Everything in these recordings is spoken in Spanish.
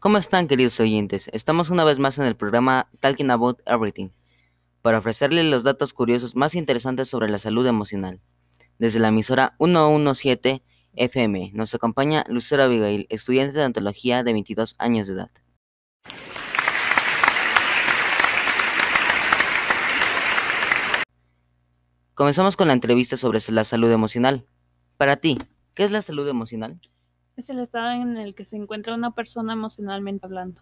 ¿Cómo están, queridos oyentes? Estamos una vez más en el programa Talking About Everything para ofrecerles los datos curiosos más interesantes sobre la salud emocional. Desde la emisora 117 FM nos acompaña Lucero Abigail, estudiante de ontología de 22 años de edad. Comenzamos con la entrevista sobre la salud emocional. Para ti, ¿qué es la salud emocional? Es el estado en el que se encuentra una persona emocionalmente hablando.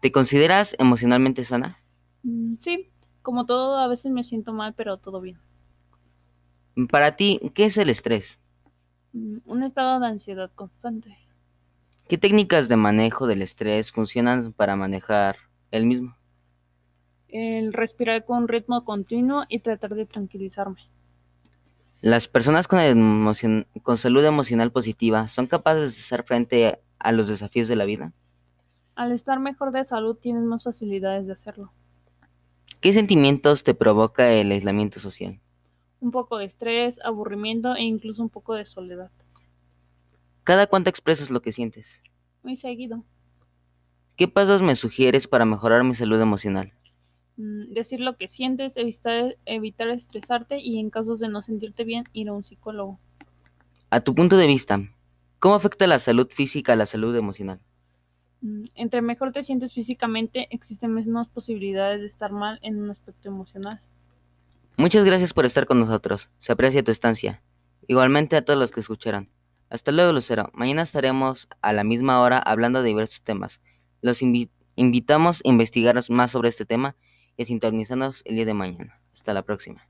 ¿Te consideras emocionalmente sana? Mm, sí, como todo, a veces me siento mal, pero todo bien. Para ti, ¿qué es el estrés? Mm, un estado de ansiedad constante. ¿Qué técnicas de manejo del estrés funcionan para manejar el mismo? El respirar con un ritmo continuo y tratar de tranquilizarme. Las personas con, salud emocional positiva son capaces de hacer frente a los desafíos de la vida. Al estar mejor de salud tienes más facilidades de hacerlo. ¿Qué sentimientos te provoca el aislamiento social? Un poco de estrés, aburrimiento e incluso un poco de soledad. ¿Cada cuánto expresas lo que sientes? Muy seguido. ¿Qué pasos me sugieres para mejorar mi salud emocional? Mm, Decir lo que sientes, evitar, evitar estresarte y en casos de no sentirte bien, ir a un psicólogo. A tu punto de vista, ¿cómo afecta la salud física a la salud emocional? Mm, Entre mejor te sientes físicamente, existen menos posibilidades de estar mal en un aspecto emocional. Muchas gracias por estar con nosotros. Se aprecia tu estancia. Igualmente a todos los que escucharon. Hasta luego, Lucero. Mañana estaremos a la misma hora hablando de diversos temas. Los invi- invitamos a investigar más sobre este tema y sintonizarnos el día de mañana. Hasta la próxima.